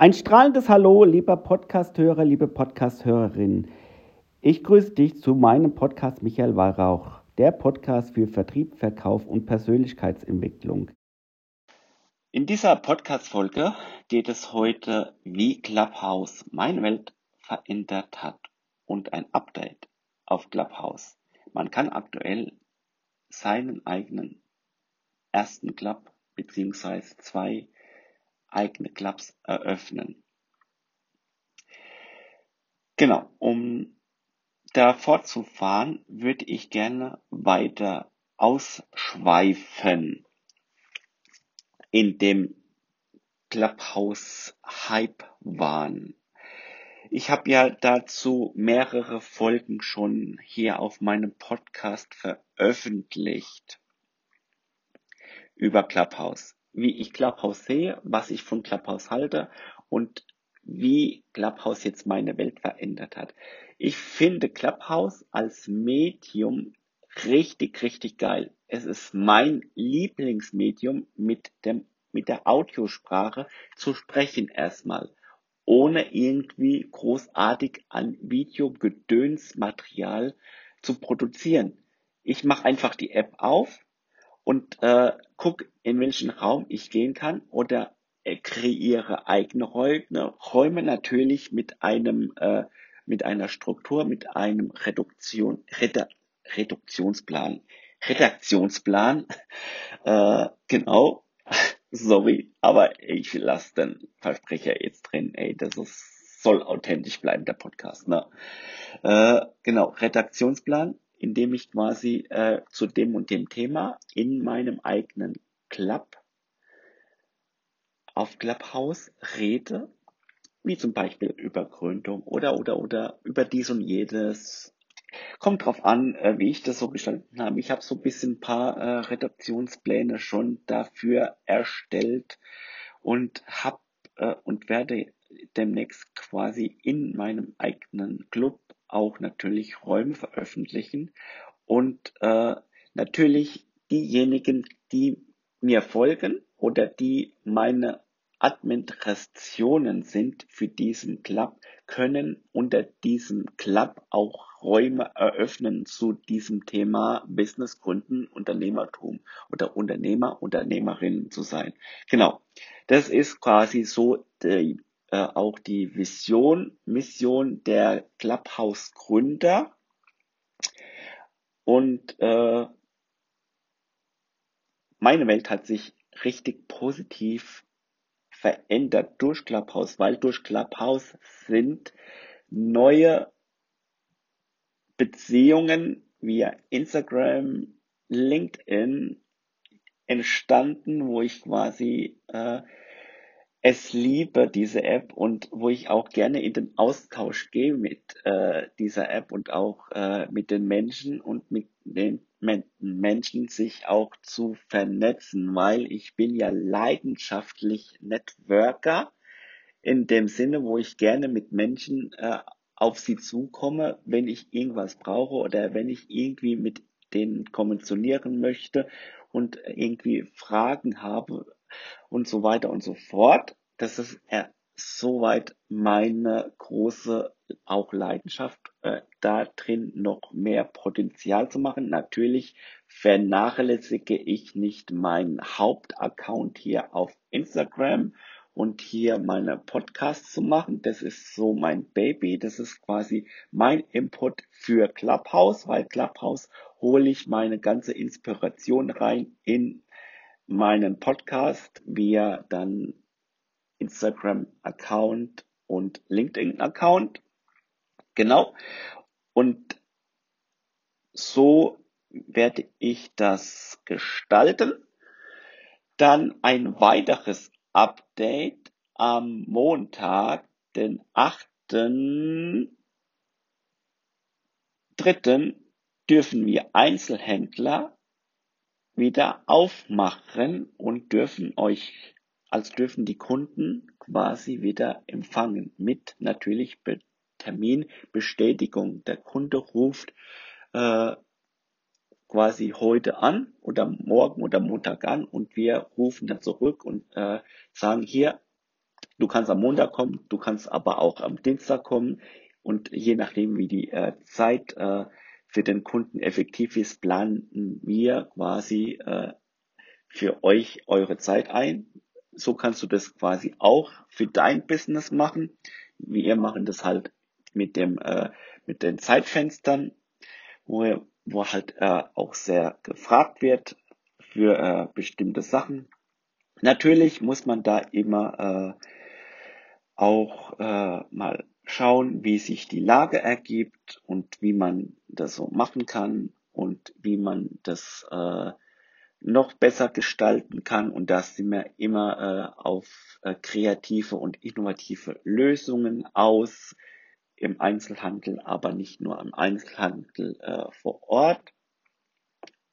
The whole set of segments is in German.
Ein strahlendes Hallo, lieber Podcasthörer, liebe Podcasthörerin. Ich grüße dich zu meinem Podcast Michael Weihrauch, der Podcast für Vertrieb, Verkauf und Persönlichkeitsentwicklung. In dieser Podcast-Folge geht es heute, wie Clubhouse meine Welt verändert hat und ein Update auf Clubhouse. Man kann aktuell seinen eigenen ersten Club beziehungsweise zwei eigene Clubs eröffnen. Genau, um da fortzufahren, würde ich gerne weiter ausschweifen in dem Clubhouse Hype Wahn. Ich habe ja dazu mehrere Folgen schon hier auf meinem Podcast veröffentlicht über Clubhouse wie ich Clubhouse sehe, was ich von Clubhouse halte und wie Clubhouse jetzt meine Welt verändert hat. Ich finde Clubhouse als Medium richtig, richtig geil. Es ist mein Lieblingsmedium mit dem, mit der Audiosprache zu sprechen erstmal. Ohne irgendwie großartig an Videogedönsmaterial zu produzieren. Ich mache einfach die App auf, und äh, guck, in welchen Raum ich gehen kann oder äh, kreiere eigene Räume, Räume natürlich mit einem äh, mit einer Struktur, mit einem Reduktion, Redu Reduktionsplan, Redaktionsplan, äh, genau. Sorry, aber ich lasse den Versprecher jetzt drin. Ey, das ist, soll authentisch bleiben, der Podcast. Ne? Äh, genau, Redaktionsplan indem ich quasi äh, zu dem und dem Thema in meinem eigenen Club auf Clubhouse rede, wie zum Beispiel über Gründung oder oder oder über dies und jedes. Kommt drauf an, äh, wie ich das so gestalten habe. Ich habe so ein bisschen ein paar äh, Redaktionspläne schon dafür erstellt und habe äh, und werde demnächst quasi in meinem eigenen Club auch natürlich Räume veröffentlichen und äh, natürlich diejenigen, die mir folgen oder die meine Administrationen sind für diesen Club, können unter diesem Club auch Räume eröffnen zu diesem Thema Business gründen, Unternehmertum oder Unternehmer, Unternehmerinnen zu sein. Genau. Das ist quasi so die äh, auch die Vision, Mission der Clubhouse-Gründer. Und äh, meine Welt hat sich richtig positiv verändert durch Clubhouse, weil durch Clubhouse sind neue Beziehungen via Instagram, LinkedIn entstanden, wo ich quasi äh, es liebe, diese App und wo ich auch gerne in den Austausch gehe mit äh, dieser App und auch äh, mit den Menschen und mit den Men Menschen sich auch zu vernetzen, weil ich bin ja leidenschaftlich Networker in dem Sinne, wo ich gerne mit Menschen äh, auf sie zukomme, wenn ich irgendwas brauche oder wenn ich irgendwie mit denen kommissionieren möchte und irgendwie Fragen habe, und so weiter und so fort. Das ist äh, soweit meine große auch Leidenschaft, äh, da drin noch mehr Potenzial zu machen. Natürlich vernachlässige ich nicht meinen Hauptaccount hier auf Instagram und hier meine Podcasts zu machen. Das ist so mein Baby. Das ist quasi mein Input für Clubhouse, weil Clubhouse hole ich meine ganze Inspiration rein in meinen Podcast via dann Instagram-Account und LinkedIn-Account. Genau. Und so werde ich das gestalten. Dann ein weiteres Update am Montag, den 8.3. dürfen wir Einzelhändler wieder aufmachen und dürfen euch, als dürfen die Kunden quasi wieder empfangen mit natürlich Terminbestätigung. Der Kunde ruft äh, quasi heute an oder morgen oder Montag an und wir rufen dann zurück und äh, sagen hier, Du kannst am Montag kommen, du kannst aber auch am Dienstag kommen und je nachdem, wie die äh, Zeit äh, für den Kunden effektiv ist, planen wir quasi äh, für euch eure Zeit ein. So kannst du das quasi auch für dein Business machen. Wir machen das halt mit dem äh, mit den Zeitfenstern, wo, wo halt äh, auch sehr gefragt wird für äh, bestimmte Sachen. Natürlich muss man da immer äh, auch äh, mal schauen, wie sich die Lage ergibt und wie man das so machen kann und wie man das äh, noch besser gestalten kann. Und da sind wir immer äh, auf äh, kreative und innovative Lösungen aus im Einzelhandel, aber nicht nur im Einzelhandel äh, vor Ort.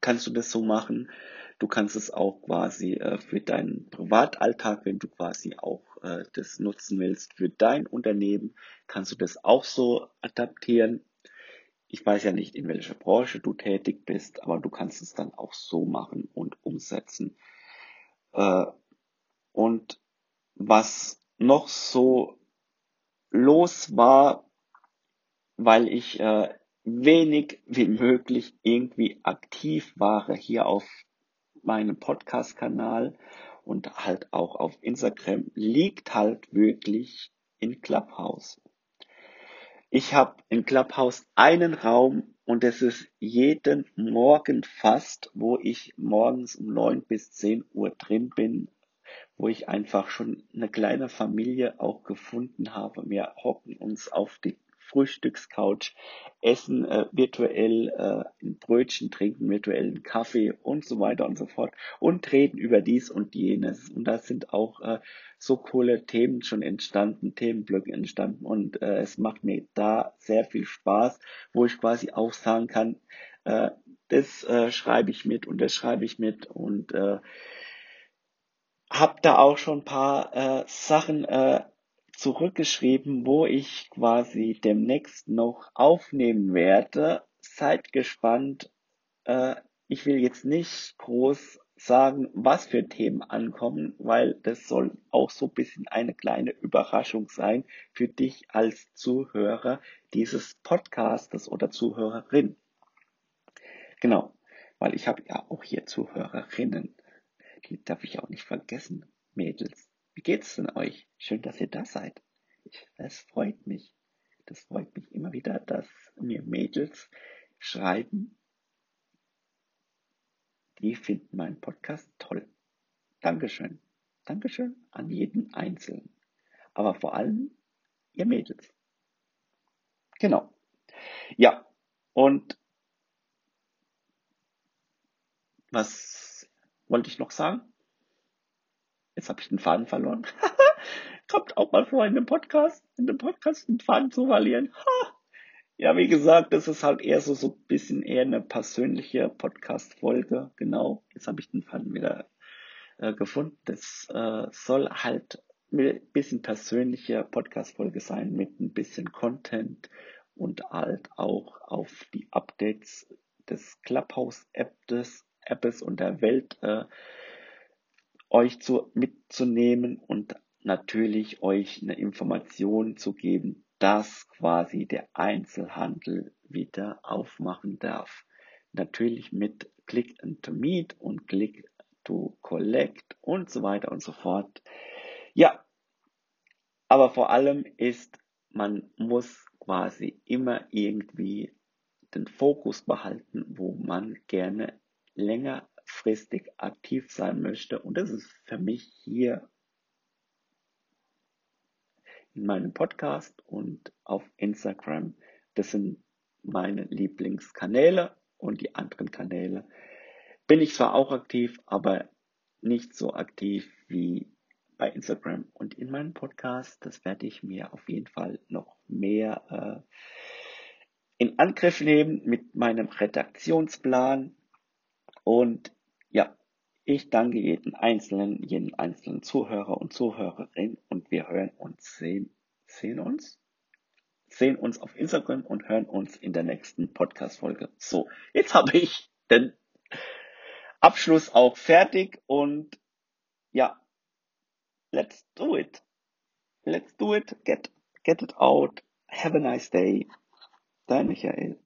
Kannst du das so machen? Du kannst es auch quasi äh, für deinen Privatalltag, wenn du quasi auch äh, das nutzen willst für dein Unternehmen, kannst du das auch so adaptieren. Ich weiß ja nicht, in welcher Branche du tätig bist, aber du kannst es dann auch so machen und umsetzen. Äh, und was noch so los war, weil ich äh, wenig wie möglich irgendwie aktiv war hier auf meinem Podcast-Kanal und halt auch auf Instagram liegt halt wirklich in Clubhouse. Ich habe in Clubhouse einen Raum und es ist jeden Morgen fast, wo ich morgens um neun bis zehn Uhr drin bin, wo ich einfach schon eine kleine Familie auch gefunden habe. Wir hocken uns auf die Frühstückscouch, essen äh, virtuell äh, ein Brötchen, trinken virtuell einen Kaffee und so weiter und so fort und reden über dies und jenes. Und da sind auch äh, so coole Themen schon entstanden, Themenblöcke entstanden und äh, es macht mir da sehr viel Spaß, wo ich quasi auch sagen kann, äh, das äh, schreibe ich mit und das schreibe ich mit und äh, habe da auch schon ein paar äh, Sachen äh, zurückgeschrieben, wo ich quasi demnächst noch aufnehmen werde. Seid gespannt. Äh, ich will jetzt nicht groß sagen, was für Themen ankommen, weil das soll auch so ein bisschen eine kleine Überraschung sein für dich als Zuhörer dieses Podcastes oder Zuhörerin. Genau, weil ich habe ja auch hier Zuhörerinnen. Die darf ich auch nicht vergessen, Mädels. Wie geht's denn euch? Schön, dass ihr da seid. Es freut mich. Das freut mich immer wieder, dass mir Mädels schreiben, die finden meinen Podcast toll. Dankeschön. Dankeschön an jeden Einzelnen. Aber vor allem ihr Mädels. Genau. Ja, und was wollte ich noch sagen? Jetzt habe ich den Faden verloren. Kommt auch mal vor in einem Podcast, in einem Podcast den Faden zu verlieren. Ja, wie gesagt, das ist halt eher so, so ein bisschen eher eine persönliche Podcast-Folge. Genau, jetzt habe ich den Faden wieder äh, gefunden. Das äh, soll halt ein bisschen persönliche Podcast-Folge sein mit ein bisschen Content und halt auch auf die Updates des Clubhouse-Apps Apps und der Welt äh, euch zu, mitzunehmen und natürlich euch eine Information zu geben, dass quasi der Einzelhandel wieder aufmachen darf. Natürlich mit Click and to Meet und Click to Collect und so weiter und so fort. Ja, aber vor allem ist, man muss quasi immer irgendwie den Fokus behalten, wo man gerne länger langfristig aktiv sein möchte. Und das ist für mich hier in meinem Podcast und auf Instagram. Das sind meine Lieblingskanäle und die anderen Kanäle bin ich zwar auch aktiv, aber nicht so aktiv wie bei Instagram und in meinem Podcast. Das werde ich mir auf jeden Fall noch mehr äh, in Angriff nehmen mit meinem Redaktionsplan. Und ich danke jeden einzelnen, jeden einzelnen Zuhörer und Zuhörerin und wir hören uns, sehen, sehen uns, sehen uns auf Instagram und hören uns in der nächsten Podcast-Folge. So, jetzt habe ich den Abschluss auch fertig und ja, let's do it. let's do it, get, get it out. Have a nice day. Dein Michael.